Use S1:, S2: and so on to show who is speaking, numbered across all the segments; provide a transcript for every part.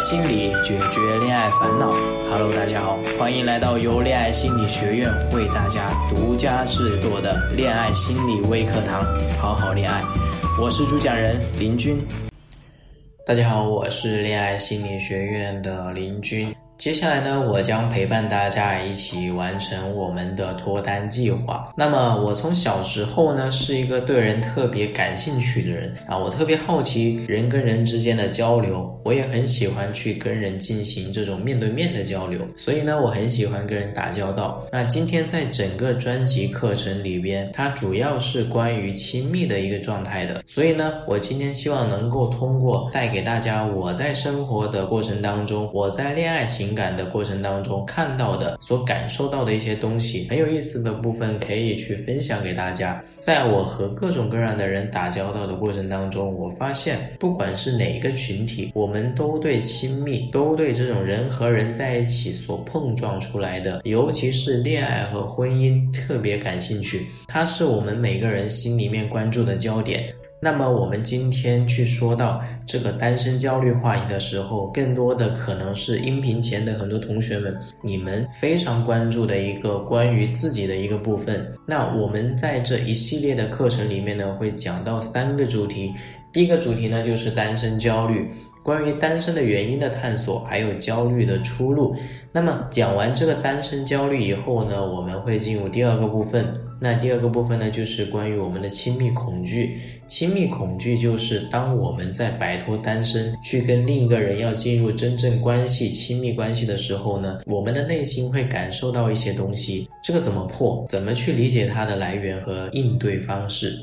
S1: 心理解决恋爱烦恼。Hello，大家好，欢迎来到由恋爱心理学院为大家独家制作的恋爱心理微课堂，好好恋爱。我是主讲人林军。大家好，我是恋爱心理学院的林军。接下来呢，我将陪伴大家一起完成我们的脱单计划。那么，我从小时候呢，是一个对人特别感兴趣的人啊，我特别好奇人跟人之间的交流，我也很喜欢去跟人进行这种面对面的交流。所以呢，我很喜欢跟人打交道。那今天在整个专辑课程里边，它主要是关于亲密的一个状态的。所以呢，我今天希望能够通过带给大家我在生活的过程当中，我在恋爱情。情感的过程当中看到的、所感受到的一些东西，很有意思的部分可以去分享给大家。在我和各种各样的人打交道的过程当中，我发现，不管是哪个群体，我们都对亲密、都对这种人和人在一起所碰撞出来的，尤其是恋爱和婚姻特别感兴趣。它是我们每个人心里面关注的焦点。那么我们今天去说到这个单身焦虑话题的时候，更多的可能是音频前的很多同学们，你们非常关注的一个关于自己的一个部分。那我们在这一系列的课程里面呢，会讲到三个主题。第一个主题呢，就是单身焦虑。关于单身的原因的探索，还有焦虑的出路。那么讲完这个单身焦虑以后呢，我们会进入第二个部分。那第二个部分呢，就是关于我们的亲密恐惧。亲密恐惧就是当我们在摆脱单身，去跟另一个人要进入真正关系、亲密关系的时候呢，我们的内心会感受到一些东西。这个怎么破？怎么去理解它的来源和应对方式？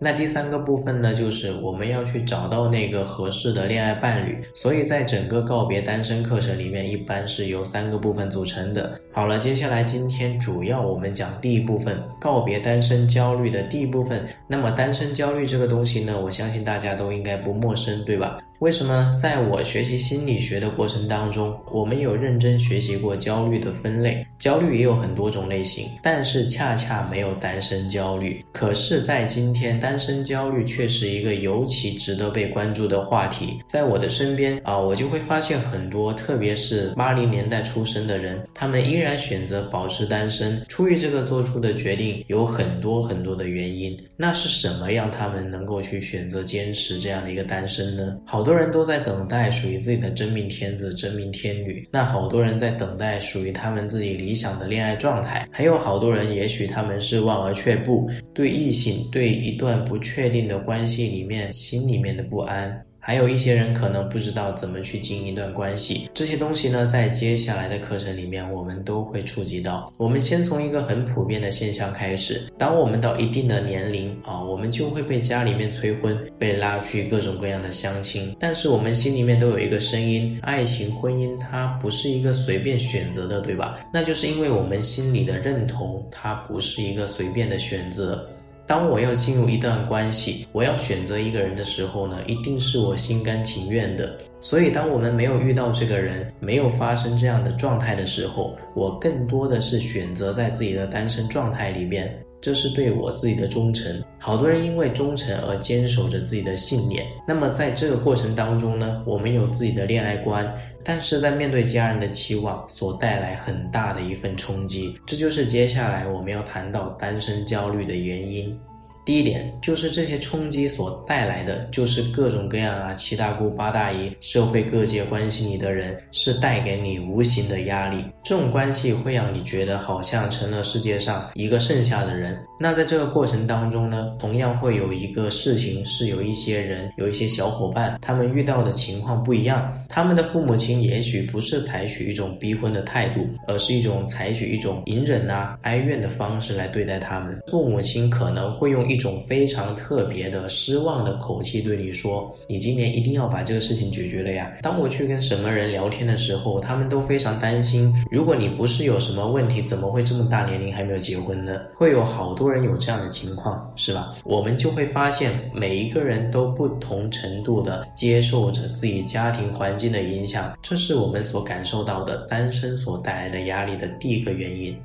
S1: 那第三个部分呢，就是我们要去找到那个合适的恋爱伴侣。所以在整个告别单身课程里面，一般是由三个部分组成的。好了，接下来今天主要我们讲第一部分，告别单身焦虑的第一部分。那么单身焦虑这个东西呢，我相信大家都应该不陌生，对吧？为什么呢在我学习心理学的过程当中，我们有认真学习过焦虑的分类？焦虑也有很多种类型，但是恰恰没有单身焦虑。可是，在今天，单身焦虑却是一个尤其值得被关注的话题。在我的身边啊，我就会发现很多，特别是八零年代出生的人，他们依然选择保持单身。出于这个做出的决定，有很多很多的原因。那是什么让他们能够去选择坚持这样的一个单身呢？好。很多人都在等待属于自己的真命天子、真命天女，那好多人在等待属于他们自己理想的恋爱状态，还有好多人，也许他们是望而却步，对异性、对一段不确定的关系里面心里面的不安。还有一些人可能不知道怎么去经营一段关系，这些东西呢，在接下来的课程里面，我们都会触及到。我们先从一个很普遍的现象开始：当我们到一定的年龄啊，我们就会被家里面催婚，被拉去各种各样的相亲。但是我们心里面都有一个声音：爱情、婚姻，它不是一个随便选择的，对吧？那就是因为我们心里的认同，它不是一个随便的选择。当我要进入一段关系，我要选择一个人的时候呢，一定是我心甘情愿的。所以，当我们没有遇到这个人，没有发生这样的状态的时候，我更多的是选择在自己的单身状态里边，这是对我自己的忠诚。好多人因为忠诚而坚守着自己的信念。那么，在这个过程当中呢，我们有自己的恋爱观，但是在面对家人的期望所带来很大的一份冲击，这就是接下来我们要谈到单身焦虑的原因。第一点就是这些冲击所带来的，就是各种各样啊七大姑八大姨，社会各界关心你的人，是带给你无形的压力。这种关系会让你觉得好像成了世界上一个剩下的人。那在这个过程当中呢，同样会有一个事情是有一些人，有一些小伙伴，他们遇到的情况不一样。他们的父母亲也许不是采取一种逼婚的态度，而是一种采取一种隐忍啊、哀怨的方式来对待他们。父母亲可能会用一一种非常特别的失望的口气对你说：“你今年一定要把这个事情解决了呀！”当我去跟什么人聊天的时候，他们都非常担心。如果你不是有什么问题，怎么会这么大年龄还没有结婚呢？会有好多人有这样的情况，是吧？我们就会发现，每一个人都不同程度的接受着自己家庭环境的影响，这是我们所感受到的单身所带来的压力的第一个原因。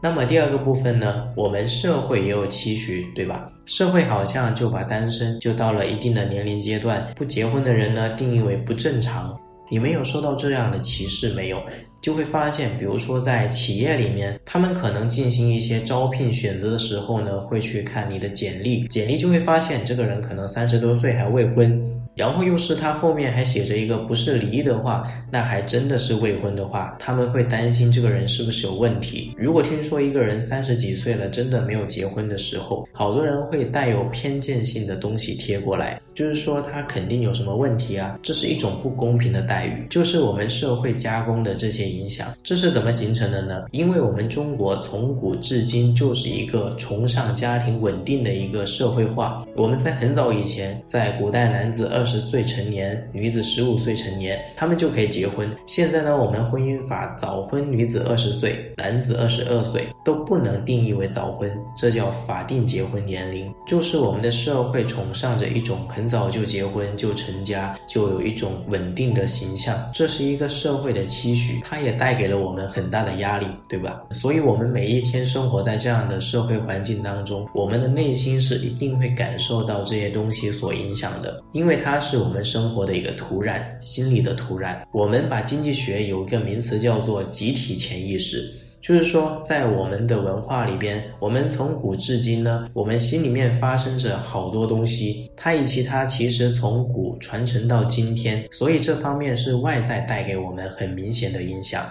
S1: 那么第二个部分呢？我们社会也有期许，对吧？社会好像就把单身就到了一定的年龄阶段，不结婚的人呢定义为不正常。你们有受到这样的歧视没有？就会发现，比如说在企业里面，他们可能进行一些招聘选择的时候呢，会去看你的简历，简历就会发现这个人可能三十多岁还未婚，然后又是他后面还写着一个不是离的话，那还真的是未婚的话，他们会担心这个人是不是有问题。如果听说一个人三十几岁了，真的没有结婚的时候，好多人会带有偏见性的东西贴过来，就是说他肯定有什么问题啊，这是一种不公平的待遇，就是我们社会加工的这些。影响这是怎么形成的呢？因为我们中国从古至今就是一个崇尚家庭稳定的一个社会化。我们在很早以前，在古代，男子二十岁成年，女子十五岁成年，他们就可以结婚。现在呢，我们婚姻法早婚女子二十岁，男子二十二岁都不能定义为早婚，这叫法定结婚年龄。就是我们的社会崇尚着一种很早就结婚就成家，就有一种稳定的形象，这是一个社会的期许，它。也带给了我们很大的压力，对吧？所以，我们每一天生活在这样的社会环境当中，我们的内心是一定会感受到这些东西所影响的，因为它它是我们生活的一个土壤，心理的土壤。我们把经济学有一个名词叫做集体潜意识。就是说，在我们的文化里边，我们从古至今呢，我们心里面发生着好多东西，它以及它其实从古传承到今天，所以这方面是外在带给我们很明显的影响。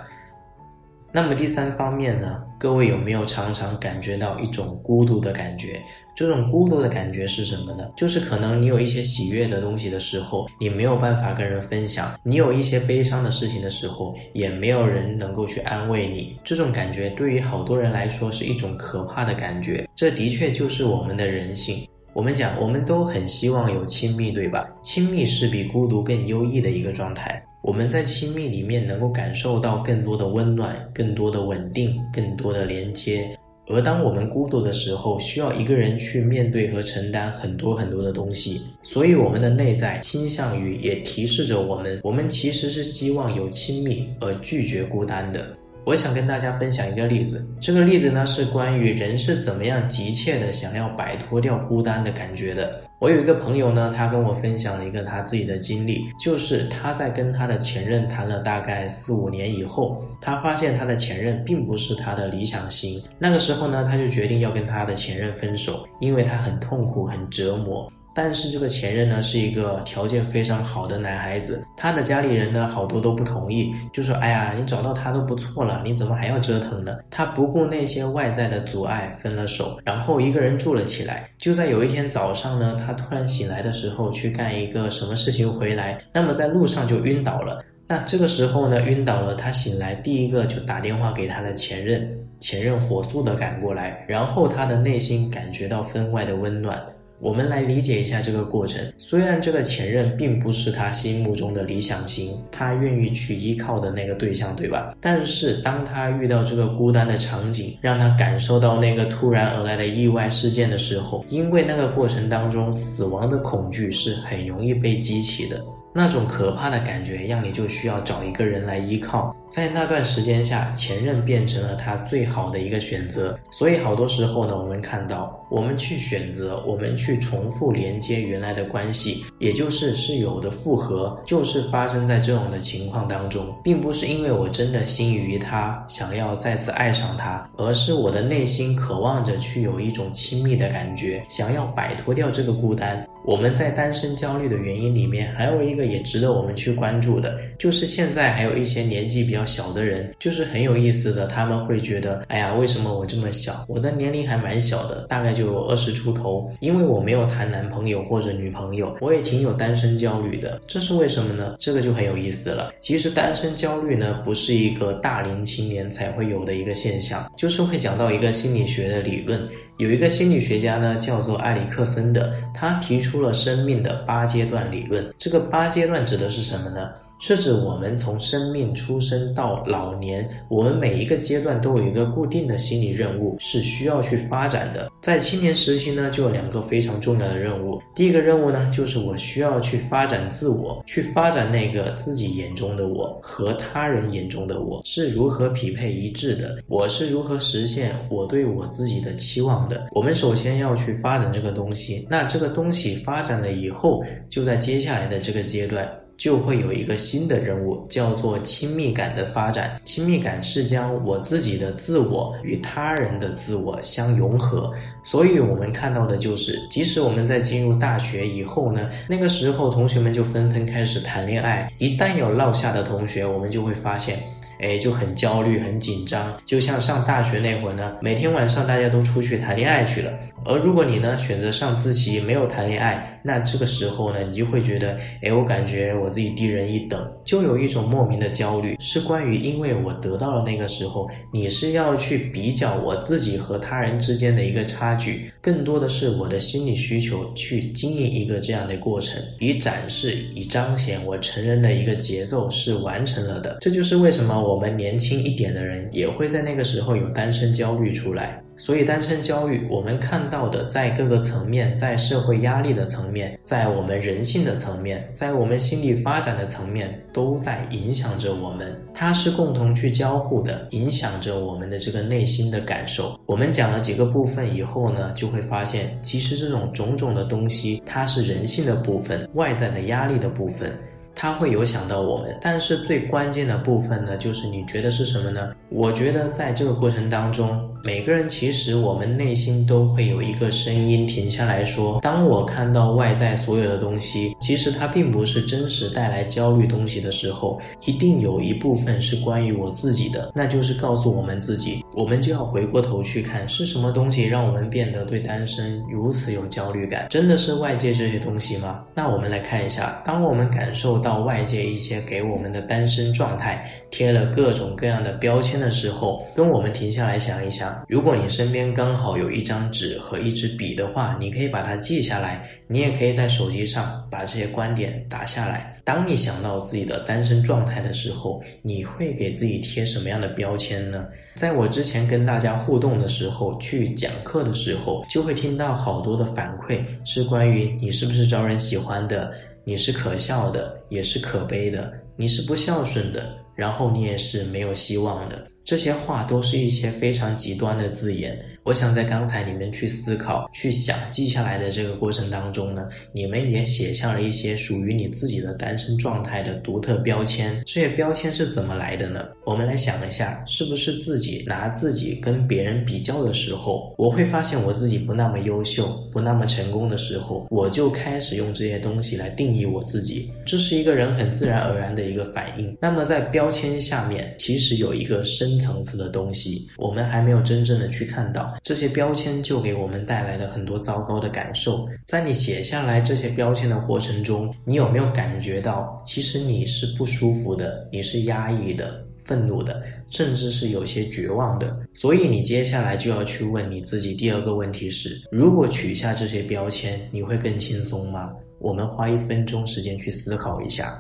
S1: 那么第三方面呢，各位有没有常常感觉到一种孤独的感觉？这种孤独的感觉是什么呢？就是可能你有一些喜悦的东西的时候，你没有办法跟人分享；你有一些悲伤的事情的时候，也没有人能够去安慰你。这种感觉对于好多人来说是一种可怕的感觉。这的确就是我们的人性。我们讲，我们都很希望有亲密，对吧？亲密是比孤独更优异的一个状态。我们在亲密里面能够感受到更多的温暖、更多的稳定、更多的连接。而当我们孤独的时候，需要一个人去面对和承担很多很多的东西，所以我们的内在倾向于也提示着我们，我们其实是希望有亲密而拒绝孤单的。我想跟大家分享一个例子，这个例子呢是关于人是怎么样急切的想要摆脱掉孤单的感觉的。我有一个朋友呢，他跟我分享了一个他自己的经历，就是他在跟他的前任谈了大概四五年以后，他发现他的前任并不是他的理想型。那个时候呢，他就决定要跟他的前任分手，因为他很痛苦、很折磨。但是这个前任呢是一个条件非常好的男孩子，他的家里人呢好多都不同意，就说：“哎呀，你找到他都不错了，你怎么还要折腾呢？”他不顾那些外在的阻碍分了手，然后一个人住了起来。就在有一天早上呢，他突然醒来的时候去干一个什么事情回来，那么在路上就晕倒了。那这个时候呢，晕倒了，他醒来第一个就打电话给他的前任，前任火速的赶过来，然后他的内心感觉到分外的温暖。我们来理解一下这个过程。虽然这个前任并不是他心目中的理想型，他愿意去依靠的那个对象，对吧？但是当他遇到这个孤单的场景，让他感受到那个突然而来的意外事件的时候，因为那个过程当中死亡的恐惧是很容易被激起的。那种可怕的感觉，让你就需要找一个人来依靠。在那段时间下，前任变成了他最好的一个选择。所以好多时候呢，我们看到，我们去选择，我们去重复连接原来的关系，也就是室友的复合，就是发生在这种的情况当中，并不是因为我真的心仪他，想要再次爱上他，而是我的内心渴望着去有一种亲密的感觉，想要摆脱掉这个孤单。我们在单身焦虑的原因里面，还有一个也值得我们去关注的，就是现在还有一些年纪比较比较小的人，就是很有意思的，他们会觉得，哎呀，为什么我这么小？我的年龄还蛮小的，大概就二十出头，因为我没有谈男朋友或者女朋友，我也挺有单身焦虑的。这是为什么呢？这个就很有意思了。其实单身焦虑呢，不是一个大龄青年才会有的一个现象，就是会讲到一个心理学的理论。有一个心理学家呢，叫做埃里克森的，他提出了生命的八阶段理论。这个八阶段指的是什么呢？是指我们从生命出生到老年，我们每一个阶段都有一个固定的心理任务是需要去发展的。在青年时期呢，就有两个非常重要的任务。第一个任务呢，就是我需要去发展自我，去发展那个自己眼中的我和他人眼中的我是如何匹配一致的，我是如何实现我对我自己的期望的。我们首先要去发展这个东西，那这个东西发展了以后，就在接下来的这个阶段。就会有一个新的任务，叫做亲密感的发展。亲密感是将我自己的自我与他人的自我相融合。所以，我们看到的就是，即使我们在进入大学以后呢，那个时候同学们就纷纷开始谈恋爱。一旦有落下的同学，我们就会发现。哎，就很焦虑、很紧张，就像上大学那会儿呢，每天晚上大家都出去谈恋爱去了。而如果你呢选择上自习，没有谈恋爱，那这个时候呢，你就会觉得，哎，我感觉我自己低人一等，就有一种莫名的焦虑，是关于因为我得到了那个时候，你是要去比较我自己和他人之间的一个差距，更多的是我的心理需求去经营一个这样的过程，以展示、以彰显我成人的一个节奏是完成了的。这就是为什么。我们年轻一点的人也会在那个时候有单身焦虑出来，所以单身焦虑我们看到的在各个层面，在社会压力的层面，在我们人性的层面，在我们心理发展的层面，都在影响着我们。它是共同去交互的，影响着我们的这个内心的感受。我们讲了几个部分以后呢，就会发现，其实这种种种的东西，它是人性的部分，外在的压力的部分。它会有想到我们，但是最关键的部分呢，就是你觉得是什么呢？我觉得在这个过程当中，每个人其实我们内心都会有一个声音停下来说：当我看到外在所有的东西，其实它并不是真实带来焦虑东西的时候，一定有一部分是关于我自己的，那就是告诉我们自己，我们就要回过头去看是什么东西让我们变得对单身如此有焦虑感？真的是外界这些东西吗？那我们来看一下，当我们感受到。外界一些给我们的单身状态贴了各种各样的标签的时候，跟我们停下来想一想，如果你身边刚好有一张纸和一支笔的话，你可以把它记下来，你也可以在手机上把这些观点打下来。当你想到自己的单身状态的时候，你会给自己贴什么样的标签呢？在我之前跟大家互动的时候，去讲课的时候，就会听到好多的反馈，是关于你是不是招人喜欢的。你是可笑的，也是可悲的；你是不孝顺的，然后你也是没有希望的。这些话都是一些非常极端的字眼。我想在刚才你们去思考、去想、记下来的这个过程当中呢，你们也写下了一些属于你自己的单身状态的独特标签。这些标签是怎么来的呢？我们来想一下，是不是自己拿自己跟别人比较的时候，我会发现我自己不那么优秀、不那么成功的时候，我就开始用这些东西来定义我自己。这是一个人很自然而然的一个反应。那么在标签下面，其实有一个深层次的东西，我们还没有真正的去看到。这些标签就给我们带来了很多糟糕的感受。在你写下来这些标签的过程中，你有没有感觉到，其实你是不舒服的，你是压抑的、愤怒的，甚至是有些绝望的？所以你接下来就要去问你自己第二个问题是：如果取下这些标签，你会更轻松吗？我们花一分钟时间去思考一下。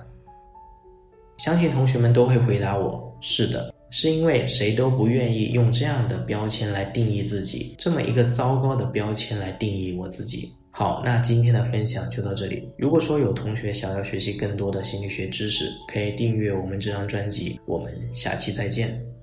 S1: 相信同学们都会回答我：是的。是因为谁都不愿意用这样的标签来定义自己，这么一个糟糕的标签来定义我自己。好，那今天的分享就到这里。如果说有同学想要学习更多的心理学知识，可以订阅我们这张专辑。我们下期再见。